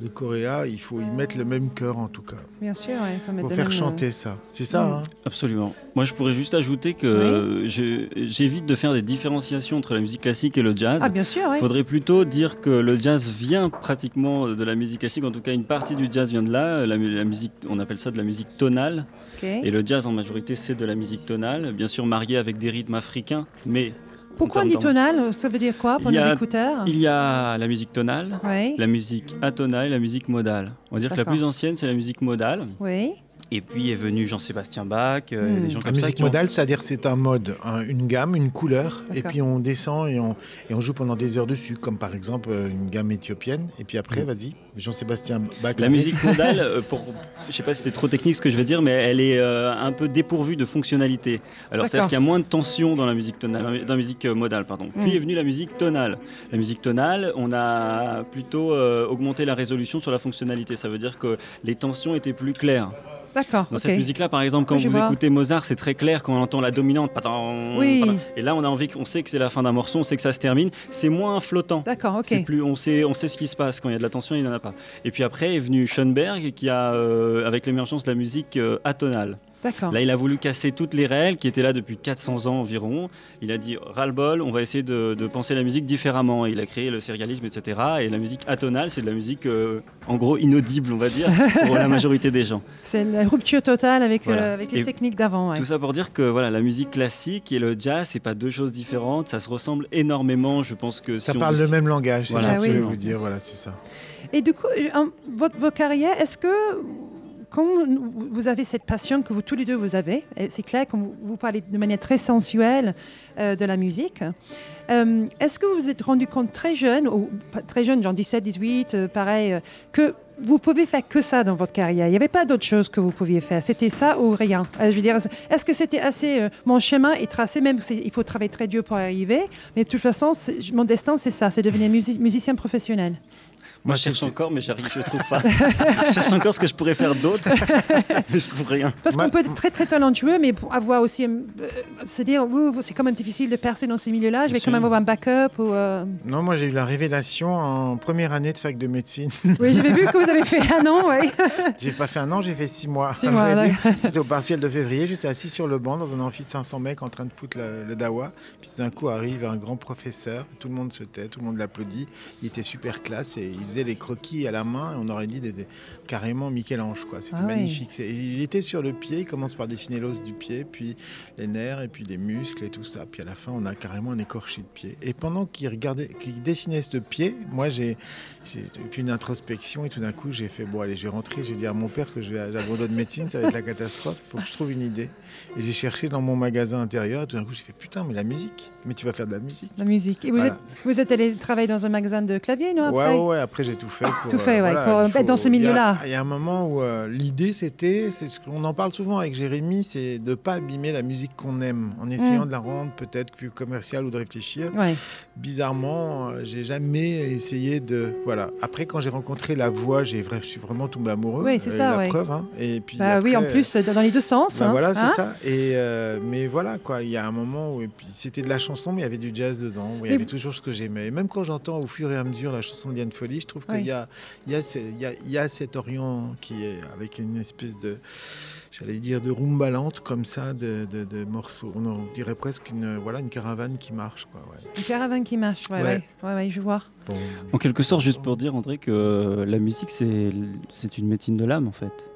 de Coréa, il faut y mettre le même cœur en tout cas. Bien sûr, ouais, faut Il mettre faut le faire même, chanter ça. C'est ça, Mm. hein? Absolument. Moi, je pourrais juste ajouter que euh, j'évite de faire des différenciations entre la musique classique et le jazz. Ah, bien sûr. Il faudrait plutôt dire que le jazz vient pratiquement de la musique classique, en tout cas une partie du jazz vient de là. La, mu- la musique, on appelle ça de la musique tonale, et le jazz en majorité c'est de la musique tonale, bien sûr marié avec des rythmes africains, mais Pourquoi on dit tonal Ça veut dire quoi pour a- écouteurs? il y a la musique tonale, Oui. la musique atonale et la musique modale. On va dire que la plus ancienne c'est la musique modale, Oui. Et puis est venu Jean-Sébastien Bach, euh, Hmm. des gens La ça. musique ont- modale, c'est-à-dire c'est un mode, un- une gamme, une couleur, et puis on descend et on, et on joue pendant des heures dessus, comme par exemple euh, une gamme éthiopienne. Et puis après, Mm. vas-y, Jean-Sébastien Bach. La musique modale, euh, pour, je sais pas si c'est trop technique ce que je vais dire, mais elle est euh, un peu dépourvue de fonctionnalité. Alors c'est-à-dire qu'il y a moins de tension dans la musique tonale, dans la musique modale, pardon. Puis Mm. est venue la musique tonale. La musique tonale, on a plutôt euh, augmenté la résolution sur la fonctionnalité. Ça veut dire que les tensions étaient plus claires. D'accord. Dans cette musique-là, par exemple, quand Oui, vous écoutez Mozart, c'est très clair quand on entend la dominante. Oui. Et là, on a envie, qu'on sait que c'est la fin d'un morceau, on sait que ça se termine. C'est moins flottant. D'accord, ok. C'est plus, on sait, on sait ce qui se passe quand il y a de la tension, il n'y en a pas. Et puis après est venu Schoenberg qui a, euh, avec l'émergence de la musique euh, atonale. D'accord. Là, il a voulu casser toutes les règles qui étaient là depuis 400 ans environ. Il a dit ras-le-bol, on va essayer de, de penser la musique différemment. Il a créé le sérialisme, etc. Et la musique atonale, c'est de la musique euh, en gros inaudible, on va dire, [laughs] pour la majorité des gens. C'est la rupture totale avec, Voilà. euh, avec les Et techniques d'avant. ouais. Tout ça pour dire que voilà, la musique classique et le jazz, c'est pas deux choses différentes. Ça se ressemble énormément. Je pense que Ça si on parle le même langage, Voilà, veux absolument. vous dire. Voilà, c'est ça. Et du coup, en- votre, votre carrière, est-ce que quand vous avez cette passion que vous tous les deux vous avez, c'est clair quand vous, parlez de manière très sensuelle euh, de la musique, euh, est-ce que vous vous êtes rendu compte très jeune, ou très jeune, genre 17, 18, euh, pareil, que vous pouvez faire que ça dans votre carrière? Il n'y avait pas d'autre chose que vous pouviez faire. C'était ça ou rien? Euh, je veux dire, est-ce que c'était assez Mon chemin est tracé, même s'il faut travailler très dur pour arriver. Mais de toute façon, mon destin, c'est ça, c'est devenir musi- musicien professionnel. Moi, je cherche encore, mais j'arrive, je trouve pas. [laughs] je cherche encore ce que je pourrais faire d'autre, [laughs] mais je trouve rien. Parce qu'on peut être très très talentueux, mais pour avoir aussi, euh, se dire, c'est quand même difficile de percer dans ces milieux-là. Je vais quand même avoir un backup. Ou, euh, Non, moi j'ai eu la révélation en première année de fac de médecine. Oui, j'avais vu que vous avez fait un an, oui. [laughs] j'ai pas fait un an, j'ai fait six mois. Six mois, ouais. C'était au partiel de février, j'étais assis sur le banc dans un amphi de 500 mecs en train de foutre le, le dawa. Puis tout d'un coup arrive un grand professeur, tout le monde se tait, tout le monde l'applaudit. Il était super classe et il les croquis à la main. On aurait dit des- carrément Michel-Ange, quoi. C'était Ah ouais. magnifique. Il était sur le pied, il commence par dessiner l'os du pied, puis les nerfs et puis les muscles et tout ça. Puis à la fin, on a carrément un écorché de pied. Et pendant qu'il regardait, qu'il dessinait ce pied, moi j'ai j'ai fait une introspection et tout d'un coup j'ai fait bon allez, je vais rentrer, j'ai dit à mon père que je vais j'abandonne médecine, ça va être la catastrophe. Faut que je trouve une idée. Et j'ai cherché dans mon magasin intérieur. Et tout d'un coup j'ai fait putain mais la musique, mais tu vas faire de la musique. La musique. Et vous, Voilà. êtes, vous êtes allé travailler dans un magasin de clavier, non Ouais, après ouais, ouais, après j'ai tout fait. Pour, Tout fait, ouais, voilà, pour être dans ce milieu-là. Il y, a un moment où euh, l'idée c'était, c'est ce qu'on en parle souvent avec Jérémy, c'est de pas abîmer la musique qu'on aime en essayant Mm. de la rendre peut-être plus commerciale ou de réfléchir. Ouais. Bizarrement, euh, j'ai jamais essayé de. Voilà. Après, quand j'ai rencontré la voix, j'ai je suis vraiment tombé amoureux. Oui, c'est Euh, ça, La ouais. preuve. hein. Et puis Bah oui, en plus, dans les deux sens. bah hein, voilà, c'est hein. ça. Et euh, mais voilà, quoi. Il y a un moment où et puis c'était de la chanson, mais il y avait du jazz dedans. Il y Mais avait vous- toujours ce que j'aimais. Et même quand j'entends au fur et à mesure la chanson de Diane Folly, je trouve qu'il y a, il y, a, il y, a, il y a cet Orient qui est avec une espèce de, j'allais dire, de rumbalante comme ça, de, de, de morceaux. On dirait presque une, voilà, une caravane qui marche, quoi. Ouais. Une caravane qui marche, ouais, ouais, Ouais. ouais, ouais, je vais voir. Bon. En quelque sorte, juste pour dire, André, que la musique, c'est c'est une médecine de l'âme, en fait.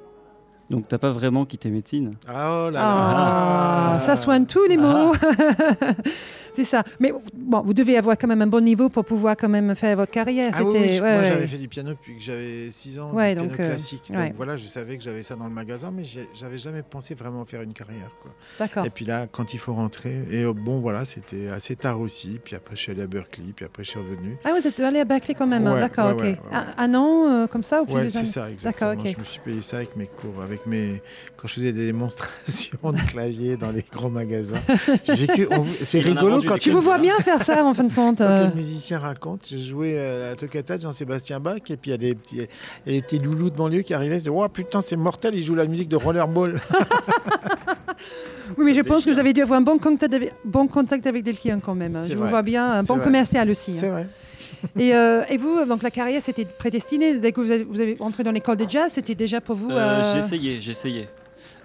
Donc, t'as pas vraiment quitté médecine. Ah, oh là Ah, là. ça soigne tous les mots. [laughs] c'est ça. Mais bon, vous devez avoir quand même un bon niveau pour pouvoir quand même faire votre carrière. Ah oui, C'était, oui, je- ouais, moi ouais. j'avais fait du piano depuis que j'avais 6 ans, Ouais, du piano donc, euh, classique. ouais. Donc voilà, je savais que j'avais ça dans le magasin, mais j'avais jamais pensé vraiment faire une carrière. D'accord. Et puis là, quand il faut rentrer, et euh, bon voilà, c'était assez tard aussi. Puis après, je suis allé à Berkeley, puis après, je suis revenu. Ah, vous êtes allé à Berkeley quand même. hein, Ouais, D'accord, ouais, ok. ouais, ouais, Un, un an euh, comme ça ou Ouais, plusieurs c'est ça, exactement. ok. Je me suis payé ça avec mes cours, avec mes quand je faisais des démonstrations de clavier dans les grands magasins. [laughs] J'ai vécu- on- C'est rigolo quand Tu vous vois bien faire ça en fin de [laughs] compte. Quand euh, le musicien raconte, je jouais à la toccata de Jean-Sébastien Bach et puis il y a des petits, il y a des petits loulous de banlieue qui arrivaient, ils disaient Oh putain, c'est mortel, il joue la musique de Rollerball. [laughs] [laughs] Oui, mais je pense que vous avez dû avoir un bon contact avec, bon contact avec des clients quand même. hein. C'est Je vous vrai. vois bien, un C'est bon vrai. commercial aussi. C'est hein. vrai. Et, euh, et vous, donc la carrière, c'était prédestiné. Dès que vous avez, vous avez entré dans l'école de jazz, c'était déjà pour vous. Euh, euh, J'ai essayé, j'ai essayé.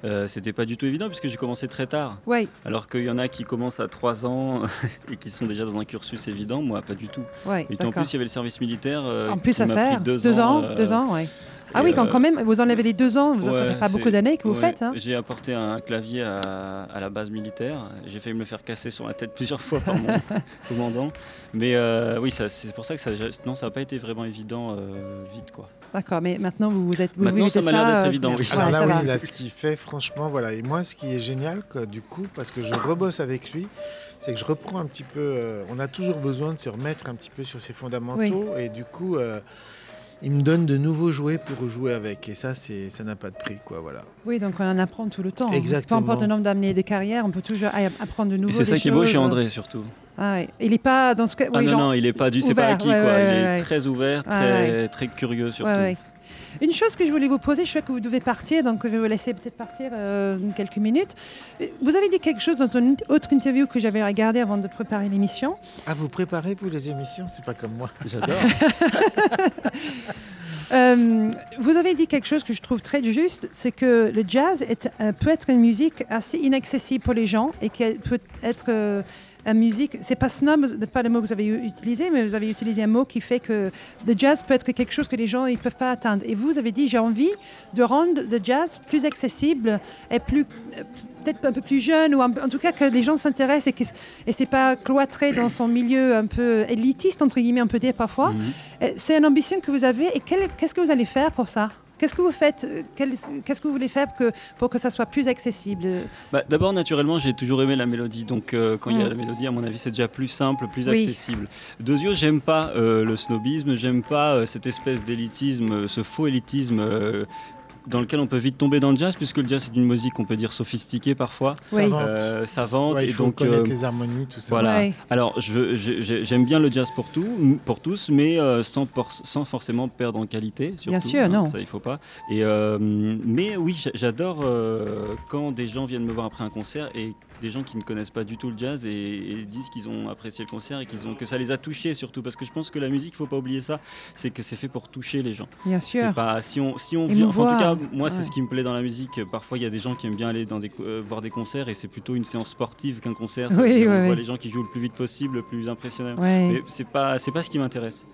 Euh, C'était pas du tout évident puisque j'ai commencé très tard. Ouais, Alors qu'il y en a qui commencent à 3 ans [laughs] et qui sont déjà dans un cursus évident, moi pas du tout. ouais. Et en plus, il y avait le service militaire. euh, En plus à faire. deux, ans, euh, deux ans, ouais. Ah oui, quand, euh, quand même, vous enlevez les deux ans, vous ça fait pas beaucoup d'années que vous ouais, faites. Hein. J'ai apporté un clavier à, à la base militaire. J'ai failli me le faire casser sur la tête [laughs] plusieurs fois par mon [laughs] commandant. Mais euh, oui, c'est pour ça que ça, non, ça n'a pas été vraiment évident euh, vite. quoi. D'accord, mais maintenant vous êtes. Vous Maintenant, vivez ça m'a l'air d'être euh, évident, oui. Alors là, oui, là, ce qu'il fait, franchement, voilà. Et moi, ce qui est génial, quoi, du coup, parce que je rebosse avec lui, c'est que je reprends un petit peu. euh, on a toujours besoin de se remettre un petit peu sur ses fondamentaux, et du coup, euh, il me donne de nouveaux jouets pour jouer avec. Et ça, c'est, ça n'a pas de prix, quoi. Voilà. Oui, donc on en apprend tout le temps. Exactement. Peu importe le nombre d'années de carrière, on peut toujours a- apprendre de nouveaux Et c'est ça qui est beau chez. André surtout. Ah ouais. Il n'est pas dans ce cas. Ah oui, non, genre- non, il est pas du, c'est pas acquis ouais, quoi. ouais, il est très ouvert, Ouais, très, très curieux surtout. Ouais, ouais. Une chose que je voulais vous poser, je sais que vous devez partir, donc je vais vous laisser peut-être partir euh, quelques minutes. Euh, Vous avez dit quelque chose dans une autre interview que j'avais regardée avant de préparer l'émission. Ah, vous préparez, vous, les émissions? C'est pas comme moi. J'adore. [laughs] Euh, vous avez dit quelque chose que je trouve très juste, c'est que le jazz est, euh, peut être une musique assez inaccessible pour les gens et qu'elle peut être euh, une musique, c'est pas snob, pas le mot que vous avez utilisé, mais vous avez utilisé un mot qui fait que le jazz peut être quelque chose que les gens ne peuvent pas atteindre. Et vous avez dit, j'ai envie de rendre le jazz plus accessible et plus peut-être un peu plus jeune ou en tout cas que les gens s'intéressent et et c'est pas cloîtré dans son milieu un peu élitiste entre guillemets on peut dire parfois. Mhm. C'est une ambition que vous avez et qu'est-ce que vous allez faire pour ça? Qu'est-ce que vous faites euh, Qu'est-ce que vous voulez faire que, pour que ça soit plus accessible? Bah, D'abord, naturellement, j'ai toujours aimé la mélodie. Donc, euh, quand il y a Mm. la mélodie, à mon avis, c'est déjà plus simple, plus Oui. accessible. Deuxièmement, j'aime pas euh, le snobisme, j'aime pas euh, cette espèce d'élitisme, ce faux élitisme. Dans lequel on peut vite tomber dans le jazz, puisque le jazz c'est une musique qu'on peut dire sophistiquée parfois, Oui. Savante. euh, savante, Ouais, il et faut donc connaître euh, les harmonies, tout ça. Voilà. Ouais. Alors, je- je- j'aime bien le jazz pour, tout, pour tous, mais euh, sans, por- sans forcément perdre en qualité. Surtout, Bien sûr, hein, non. Ça, il faut pas. Et, euh, mais oui, j'a- j'adore euh, quand des gens viennent me voir après un concert et des gens qui ne connaissent pas du tout le jazz et, et disent qu'ils ont apprécié le concert et qu'ils ont, que ça les a touchés surtout. Parce que je pense que la musique, il faut pas oublier ça, c'est que c'est fait pour toucher les gens. Bien sûr. pas si on si on vient. enfin, en tout cas, moi, c'est ce qui me plaît dans la musique. Parfois, il y a des gens qui aiment bien aller dans des, euh, voir des concerts et c'est plutôt une séance sportive qu'un concert. Oui, on voit les gens qui jouent le plus vite possible, le plus impressionnant. Mais pas c'est pas ce qui m'intéresse.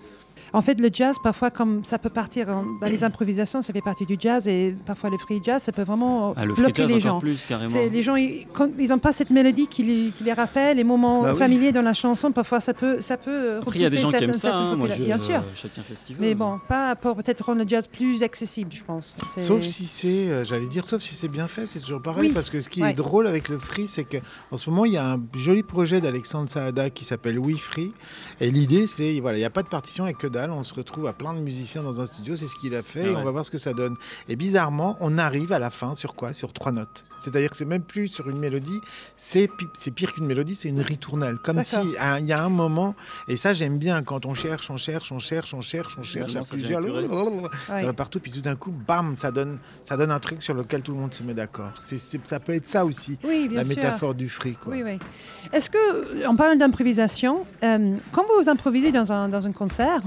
En fait, le jazz, parfois, comme ça peut partir en- dans les improvisations, ça fait partie du jazz, et parfois le free jazz, ça peut vraiment Ah, le free bloquer jazz les gens. plus les gens, ils n'ont pas cette mélodie qui les, qui les rappelle, les moments Bah oui. familiers dans la chanson. Parfois, ça peut, ça peut Après, il y a des repousser gens qui aiment ça. hein. Moi, je, Bien sûr. Chacun fait ce qu'il veut. Mais bon, pas pour peut-être rendre le jazz plus accessible, je pense. Sauf si c'est, euh, j'allais dire, sauf si c'est bien fait, c'est toujours pareil. Oui. Parce que ce qui Ouais. est drôle avec le free, c'est qu'en ce moment, il y a un joli projet d'Alexandre Saada qui s'appelle We Free. Et l'idée, c'est, voilà, il n'y a pas de partition, il n'y a que dalle. On se retrouve à plein de musiciens dans un studio. C'est ce qu'il a fait. Ah et on va voir ce que ça donne. Et bizarrement, on arrive à la fin sur quoi? Sur trois notes. C'est-à-dire que c'est même plus sur une mélodie. C'est pi- c'est pire qu'une mélodie. C'est une ritournelle. Comme si il y a un moment. Et ça, j'aime bien quand on cherche, on cherche, on cherche, on cherche, on cherche à plusieurs. Ça va partout. Puis tout d'un coup, bam, ça donne, ça donne un truc sur lequel tout le monde se met d'accord. Ça peut être ça aussi. Oui, bien la sûr. métaphore du fric. Quoi. Oui, oui. Est-ce que, en parlant d'improvisation, euh, quand vous improvisez dans un, dans un concert,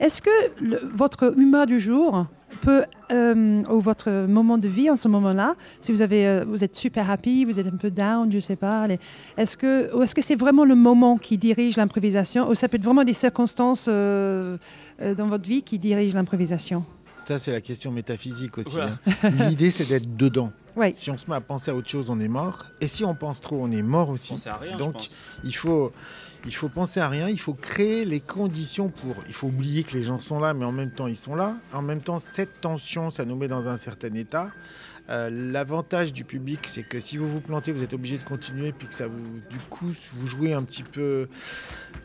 est-ce que le- votre humeur du jour peut, euh, ou votre moment de vie en ce moment-là, si vous, avez, euh, vous êtes super happy, vous êtes un peu down, je ne sais pas, est-ce que, ou est-ce que c'est vraiment le moment qui dirige l'improvisation, ou ça peut être vraiment des circonstances euh, euh, dans votre vie qui dirigent l'improvisation? Ça, c'est la question métaphysique aussi. Hein. L'idée, c'est d'être dedans. Oui. Si on se met à penser à autre chose, on est mort. Et si on pense trop, on est mort aussi. À rien, Donc, je pense. il faut, il faut penser à rien. Il faut créer les conditions pour. Il faut oublier que les gens sont là, mais en même temps, ils sont là. En même temps, cette tension, ça nous met dans un certain état. Euh, L'avantage du public, c'est que si vous vous plantez, vous êtes obligé de continuer, puis que ça vous, du coup, vous jouez un petit peu.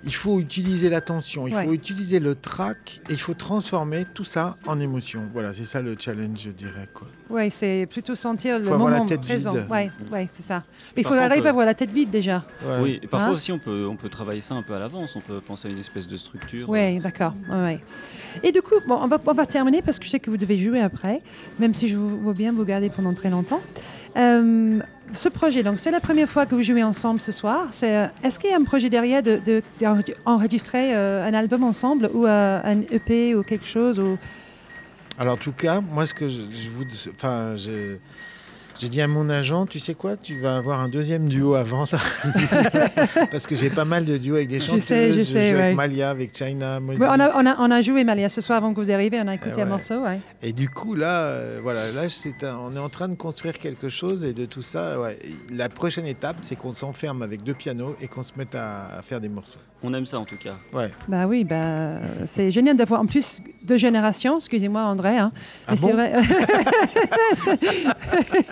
Il faut utiliser l'attention, il Ouais. faut utiliser le track, et il faut transformer tout ça en émotion. Voilà, c'est ça le challenge, je dirais. Quoi. Oui, c'est plutôt sentir le Faut avoir la moment tête présent. vide. Oui, ouais, c'est ça. Mais il faut arriver peut- à avoir la tête vide déjà. Ouais. Oui, et parfois Hein aussi on peut, on peut travailler ça un peu à l'avance, on peut penser à une espèce de structure. Oui, d'accord. Ouais, ouais. Et du coup, bon, on, va, on va terminer parce que je sais que vous devez jouer après, même si je vous vois bien vous garder pendant très longtemps. Euh, ce projet, donc c'est la première fois que vous jouez ensemble ce soir. C'est, euh, Est-ce qu'il y a un projet derrière de, de- d'enregistrer euh, un album ensemble ou un EP ou quelque chose. Alors, en tout cas, moi, ce que je, je vous. Enfin, je. J'ai dit à mon agent, tu sais quoi, tu vas avoir un deuxième duo avant. [laughs] Parce que j'ai pas mal de duos avec des Je chanteuses. sais, je sais, joue ouais. avec Malia, avec China, Moses. Ouais, on, a, on, a, on a joué Malia ce soir avant que vous arriviez, on a écouté Eh un morceau. Ouais. Et du coup, là, euh, voilà, là un- on est en train de construire quelque chose et de tout ça. Ouais. La prochaine étape, c'est qu'on s'enferme avec deux pianos et qu'on se mette à, à faire des morceaux. On aime ça en tout cas. Ouais. Bah oui, bah, c'est génial d'avoir en plus deux générations, excusez-moi André, hein, Ah mais c'est vrai. [laughs]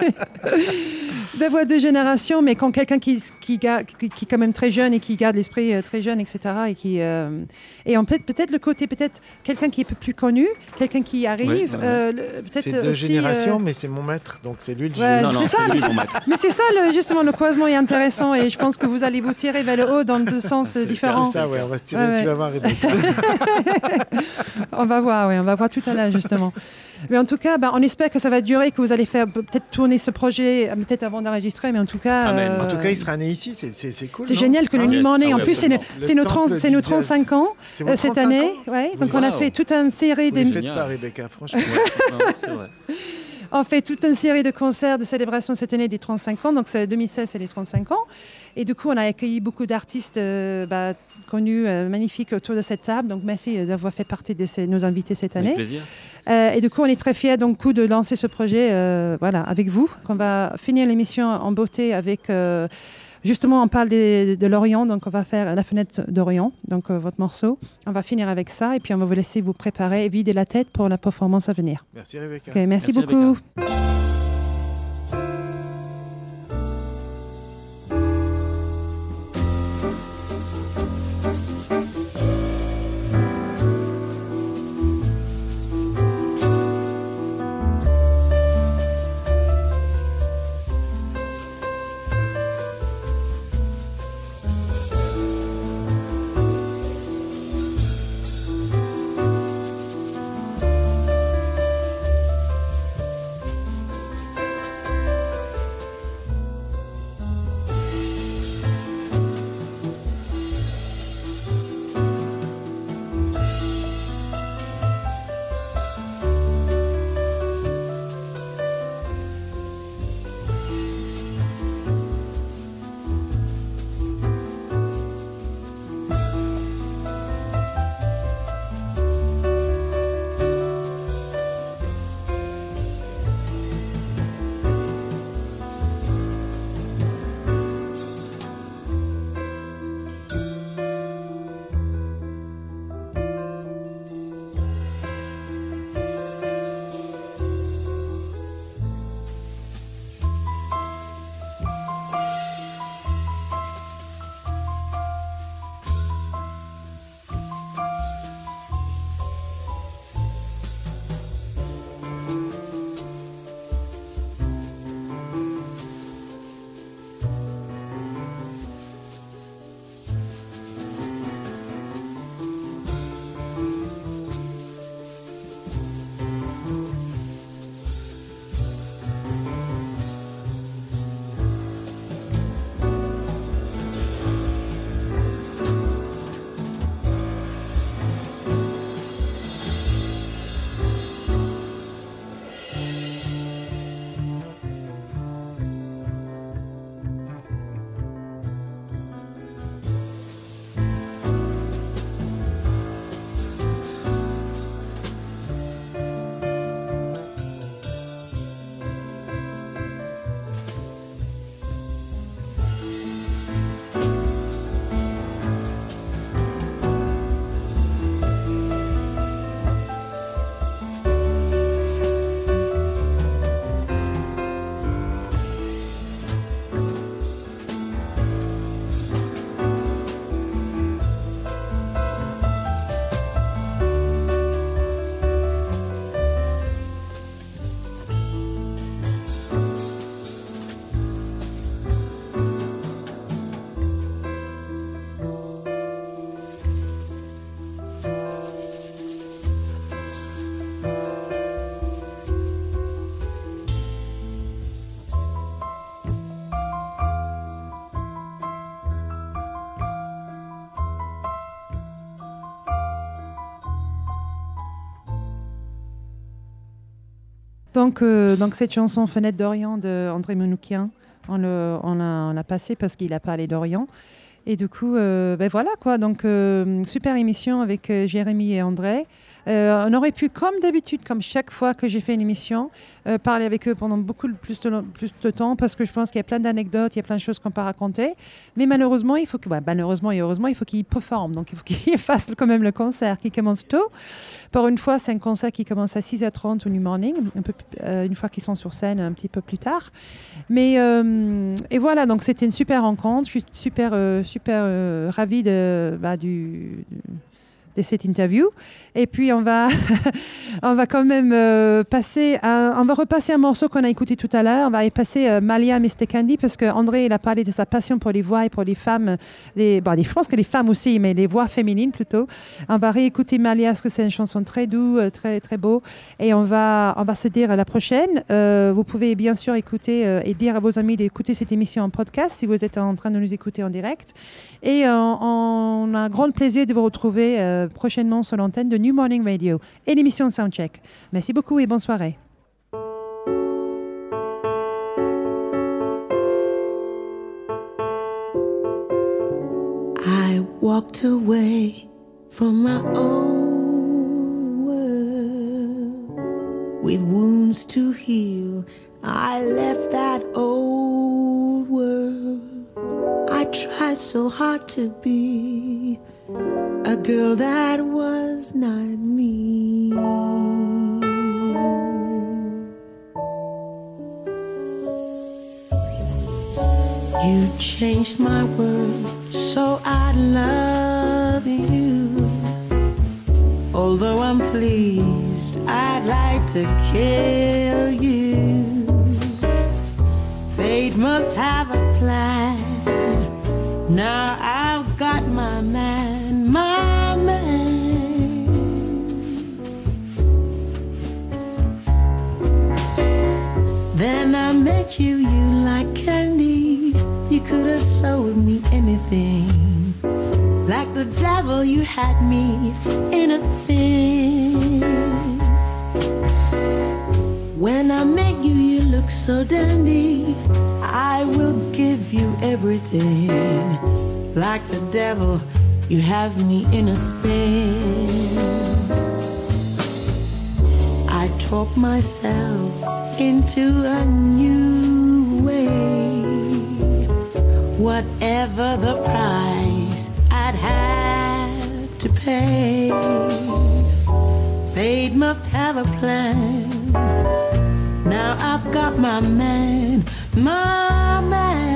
[laughs] [laughs] d'avoir deux générations, mais quand quelqu'un qui, qui, qui, qui est quand même très jeune et qui garde l'esprit euh, très jeune, etc. Et, qui, euh, et en fait, peut-être le côté, peut-être quelqu'un qui est peu plus connu, quelqu'un qui arrive, Ouais, euh, C'est deux aussi, générations, euh, mais c'est mon maître, donc c'est lui le Ouais, juge. non, non, c'est ça, lui. Mais c'est ça, le, justement, le croisement est intéressant et je pense que vous allez vous tirer vers le haut dans deux [laughs] sens euh, différents. C'est ça, ouais, on va se tirer, Ouais, ouais. tu vas voir. [laughs] On va voir, oui, on va voir tout à l'heure justement. Mais en tout cas, ben, on espère que ça va durer, que vous allez faire peut-être tourner ce projet, euh, peut-être avant d'enregistrer, mais en tout cas. Amen. euh, En tout cas, il sera né ici, c'est- cool. C'est génial que le Hein New yes. Morning, Ah en oui, plus, c'est nos, absolument. c'est nos Le 30 temple c'est du nos jazz. 35 ans euh, cette 35 année. ans Ouais, donc Oui. on a fait toute une série Vous les de, faites pas, Rebecca, franchement. Ouais, [laughs] vrai. on fait toute une série de concerts de célébration cette année des 35 ans, donc c'est 2016, c'est les 35 ans. Et du coup, on a accueilli beaucoup d'artistes euh, bah, connus, euh, magnifiques autour de cette table. Donc merci d'avoir fait partie de ces- nos invités cette Avec année. plaisir. Euh, et du coup, on est très fiers donc, coup, de lancer ce projet euh, voilà, avec vous. On va finir l'émission en beauté avec. euh, justement, on parle de, l'Orient, donc on va faire la fenêtre d'Orient, donc euh, votre morceau. On va finir avec ça et puis on va vous laisser vous préparer et vider la tête pour la performance à venir. Merci, Rebecca. Merci, Merci, beaucoup. Rebecca. Donc, euh, donc cette chanson Fenêtre d'Orient de André Manoukian, on l'a on parce qu'il a parlé d'Orient. Et du coup, euh, ben voilà quoi. Donc, euh, super émission avec Jérémy et André. Euh, on aurait pu, comme d'habitude, comme chaque fois que j'ai fait une émission, euh, parler avec eux pendant beaucoup plus de, temps parce que je pense qu'il y a plein d'anecdotes, il y a plein de choses qu'on peut raconter. Mais malheureusement, il faut que, bah, malheureusement et heureusement, il faut qu'ils performent. Donc, il faut qu'ils [laughs] fassent quand même le concert qui commence tôt. Pour une fois, c'est un concert qui commence à 6h30 au New Morning, euh, une fois qu'ils sont sur scène un petit peu plus tard. Mais et voilà, donc c'était une super rencontre. Je suis super, super ravie de, bah, du, de cette interview. Et puis on va, [laughs] on va quand même euh, passer, on va repasser un morceau qu'on a écouté tout à l'heure. On va y passer euh, Malia. Candy parce que André il a parlé de sa passion pour les voix et pour les femmes, les, bon, les- je pense que les femmes aussi, mais les voix féminines plutôt. On va réécouter Malia parce que c'est une chanson très douce, euh, très très beau. Et on va, on va se dire à la prochaine. Vous pouvez bien sûr écouter et dire à vos amis d'écouter cette émission en podcast si vous êtes en train de nous écouter en direct. Et on a un grand plaisir de vous retrouver prochainement sur l'antenne de New Morning Radio et l'émission Soundcheck. Merci beaucoup et bonne soirée. I walked away from my old world with wounds to heal. I left that old world. I tried so hard to be a girl that was not me. You changed my world so I love you. Although I'm pleased, I'd like to kill you. Fate must have a plan. Now I've got my man, could have sold me anything. Like the devil, you had me in a spin. When I met you, you look so dandy. I will give you everything. Like the devil, you have me in a spin. I talk myself into a new way. Whatever the price I'd have to pay, fate must have a plan. Now I've got my man, my man.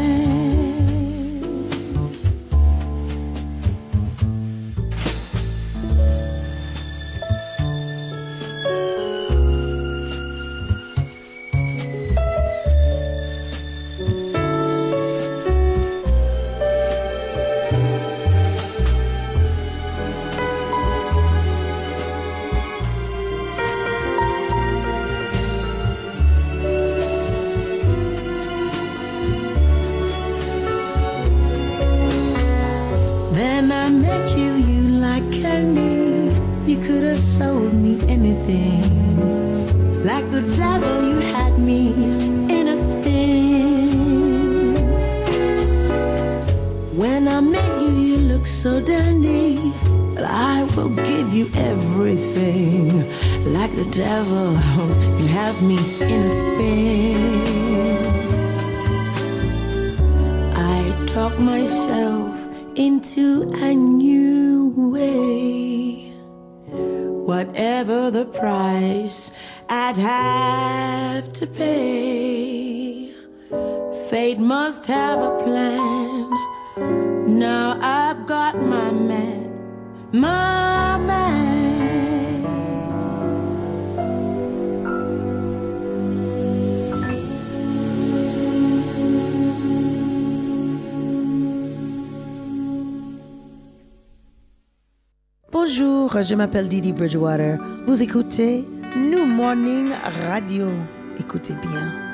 Je m'appelle Didi Bridgewater? Vous écoutez New Morning Radio. Écoutez bien.